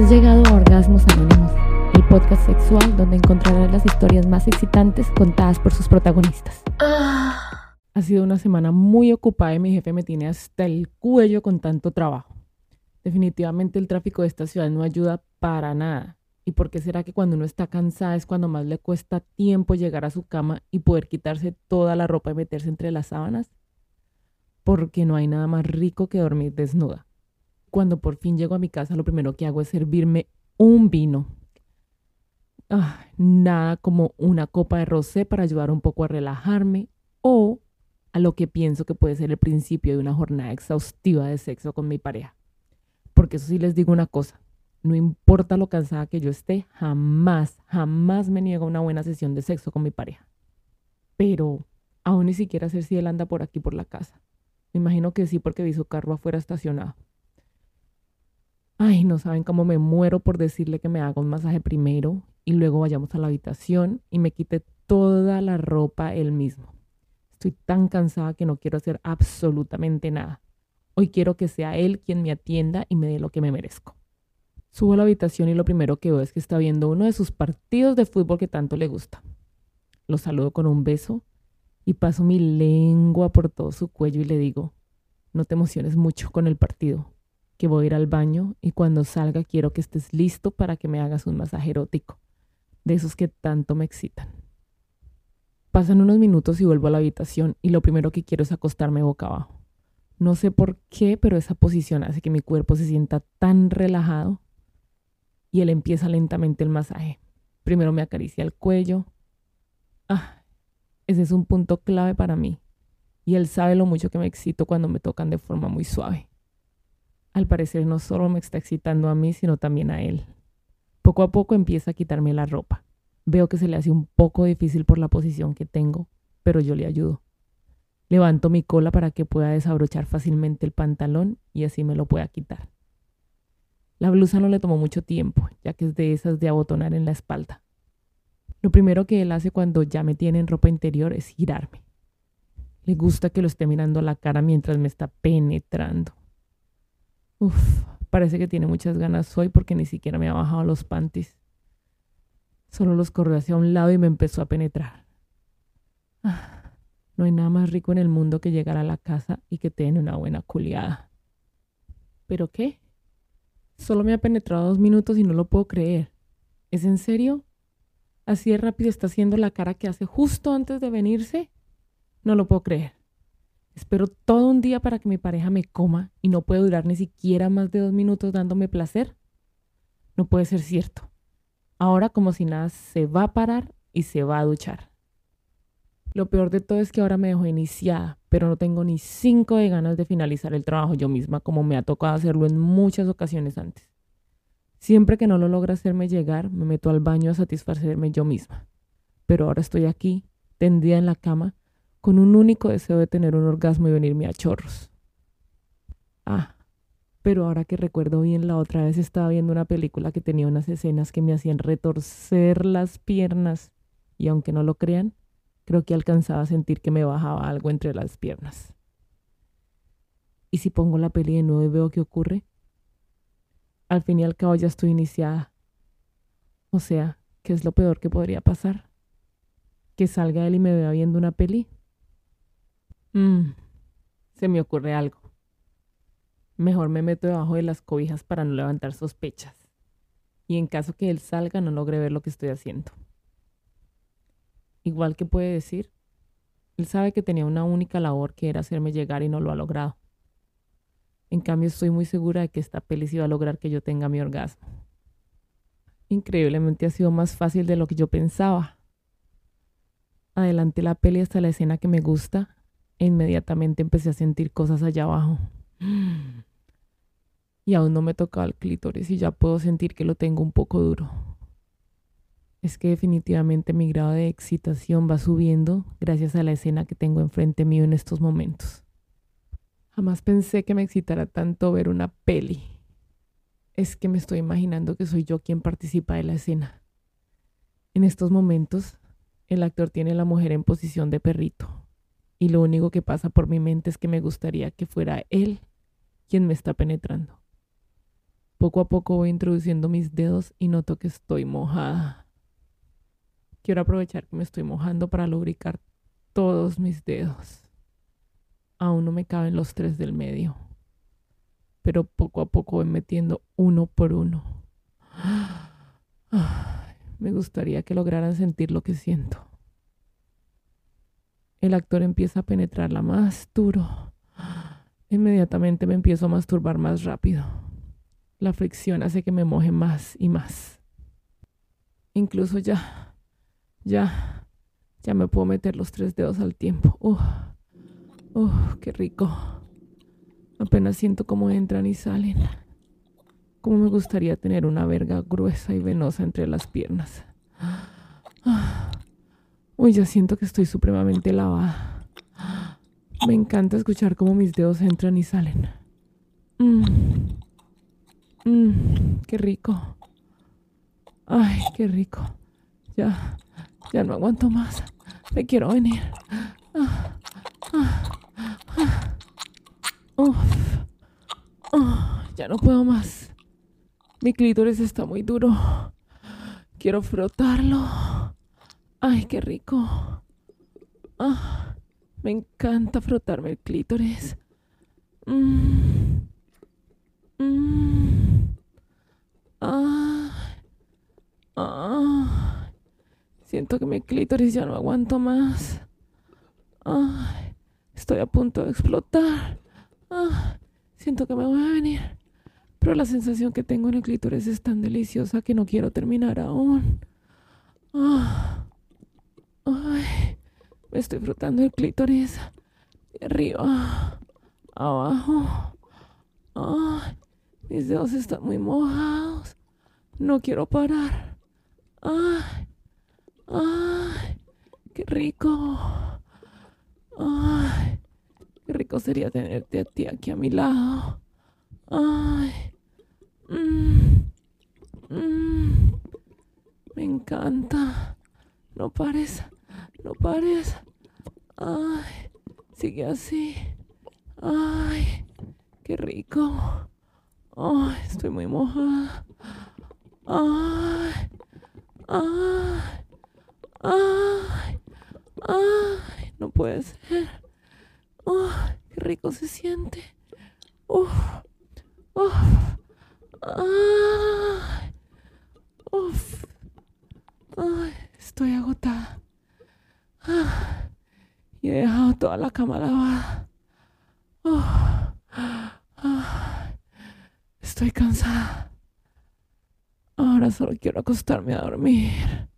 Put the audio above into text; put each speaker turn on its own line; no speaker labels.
Has llegado a Orgasmos Anónimos, el podcast sexual donde encontrarás las historias más excitantes contadas por sus protagonistas. Ha sido una semana muy ocupada y mi jefe me tiene hasta el cuello con tanto trabajo. Definitivamente el tráfico de esta ciudad no ayuda para nada. ¿Y por qué será que cuando uno está cansada es cuando más le cuesta tiempo llegar a su cama y poder quitarse toda la ropa y meterse entre las sábanas? Porque no hay nada más rico que dormir desnuda. Cuando por fin llego a mi casa, lo primero que hago es servirme un vino. nada como una copa de rosé para ayudar un poco a relajarme o a lo que pienso que puede ser el principio de una jornada exhaustiva de sexo con mi pareja. Porque eso sí les digo una cosa, no importa lo cansada que yo esté, jamás, jamás me niego a una buena sesión de sexo con mi pareja. Pero aún ni siquiera sé si él anda por aquí por la casa. Me imagino que sí porque vi su carro afuera estacionado. Ay, no saben cómo me muero por decirle que me haga un masaje primero y luego vayamos a la habitación y me quite toda la ropa él mismo. Estoy tan cansada que no quiero hacer absolutamente nada. Hoy quiero que sea él quien me atienda y me dé lo que me merezco. Subo a la habitación y lo primero que veo es que está viendo uno de sus partidos de fútbol que tanto le gusta. Lo saludo con un beso y paso mi lengua por todo su cuello y le digo, no te emociones mucho con el partido que voy a ir al baño y cuando salga quiero que estés listo para que me hagas un masaje erótico, de esos que tanto me excitan. Pasan unos minutos y vuelvo a la habitación y lo primero que quiero es acostarme boca abajo. No sé por qué, pero esa posición hace que mi cuerpo se sienta tan relajado y él empieza lentamente el masaje. Primero me acaricia el cuello. Ah, ese es un punto clave para mí. Y él sabe lo mucho que me excito cuando me tocan de forma muy suave. Al parecer no solo me está excitando a mí, sino también a él. Poco a poco empieza a quitarme la ropa. Veo que se le hace un poco difícil por la posición que tengo, pero yo le ayudo. Levanto mi cola para que pueda desabrochar fácilmente el pantalón y así me lo pueda quitar. La blusa no le tomó mucho tiempo, ya que es de esas de abotonar en la espalda. Lo primero que él hace cuando ya me tiene en ropa interior es girarme. Le gusta que lo esté mirando a la cara mientras me está penetrando. Uf, parece que tiene muchas ganas hoy porque ni siquiera me ha bajado los panties. Solo los corrió hacia un lado y me empezó a penetrar. Ah, no hay nada más rico en el mundo que llegar a la casa y que te una buena culiada. ¿Pero qué? Solo me ha penetrado dos minutos y no lo puedo creer. ¿Es en serio? ¿Así de rápido está haciendo la cara que hace justo antes de venirse? No lo puedo creer. Espero todo un día para que mi pareja me coma y no puede durar ni siquiera más de dos minutos dándome placer. No puede ser cierto. Ahora como si nada se va a parar y se va a duchar. Lo peor de todo es que ahora me dejo iniciada, pero no tengo ni cinco de ganas de finalizar el trabajo yo misma como me ha tocado hacerlo en muchas ocasiones antes. Siempre que no lo logra hacerme llegar, me meto al baño a satisfacerme yo misma. Pero ahora estoy aquí, tendida en la cama, con un único deseo de tener un orgasmo y venirme a chorros. Ah, pero ahora que recuerdo bien, la otra vez estaba viendo una película que tenía unas escenas que me hacían retorcer las piernas y aunque no lo crean, creo que alcanzaba a sentir que me bajaba algo entre las piernas. ¿Y si pongo la peli de nuevo y veo qué ocurre? Al fin y al cabo ya estoy iniciada. O sea, ¿qué es lo peor que podría pasar? ¿Que salga él y me vea viendo una peli? Mm, se me ocurre algo. Mejor me meto debajo de las cobijas para no levantar sospechas. Y en caso que él salga, no logre ver lo que estoy haciendo. Igual que puede decir, él sabe que tenía una única labor que era hacerme llegar y no lo ha logrado. En cambio, estoy muy segura de que esta peli sí va a lograr que yo tenga mi orgasmo. Increíblemente ha sido más fácil de lo que yo pensaba. Adelante la peli hasta la escena que me gusta inmediatamente empecé a sentir cosas allá abajo. Y aún no me tocaba el clítoris y ya puedo sentir que lo tengo un poco duro. Es que definitivamente mi grado de excitación va subiendo gracias a la escena que tengo enfrente mío en estos momentos. Jamás pensé que me excitara tanto ver una peli. Es que me estoy imaginando que soy yo quien participa de la escena. En estos momentos, el actor tiene a la mujer en posición de perrito y lo único que pasa por mi mente es que me gustaría que fuera él quien me está penetrando. Poco a poco voy introduciendo mis dedos y noto que estoy mojada. Quiero aprovechar que me estoy mojando para lubricar todos mis dedos. Aún no me caben los tres del medio, pero poco a poco voy metiendo uno por uno. me gustaría que lograran sentir lo que siento. El actor empieza a penetrarla más duro. Inmediatamente me empiezo a masturbar más rápido. La fricción hace que me moje más y más. Incluso ya, ya, ya me puedo meter los tres dedos al tiempo. ¡Uh! ¡Uh! ¡Qué rico! Apenas siento cómo entran y salen. Cómo me gustaría tener una verga gruesa y venosa entre las piernas. Uy, ya siento que estoy supremamente lavada. Me encanta escuchar cómo mis dedos entran y salen. Mmm. Mmm, qué rico. Ay, qué rico. Ya, ya no aguanto más. Me quiero venir. Ah, ah, ah, ya no puedo más. Mi clítoris está muy duro. Quiero frotarlo. Ay, qué rico. me encanta frotarme el clítoris. Mmm. Mmm. Siento que mi clítoris ya no aguanto más. estoy a punto de explotar. siento que me voy a venir. Pero la sensación que tengo en el clítoris es tan deliciosa que no quiero terminar aún. Estoy frotando el clítoris. Arriba, abajo. mis dedos están muy mojados. No quiero parar. Ay, ay, qué rico. Ay, qué rico sería tenerte a ti aquí a mi lado. Ay, mmm, mmm, me encanta. No pares, no pares. Ay, sigue así. Ay, qué rico. Ay, estoy muy mojada. Ay, ay, ay, ay, no puede ser. Ay, qué rico se siente. Uf, uf, ay, uf, ay, estoy agotada. Y he dejado toda la cama lavada. estoy cansada. Ahora solo quiero acostarme a dormir.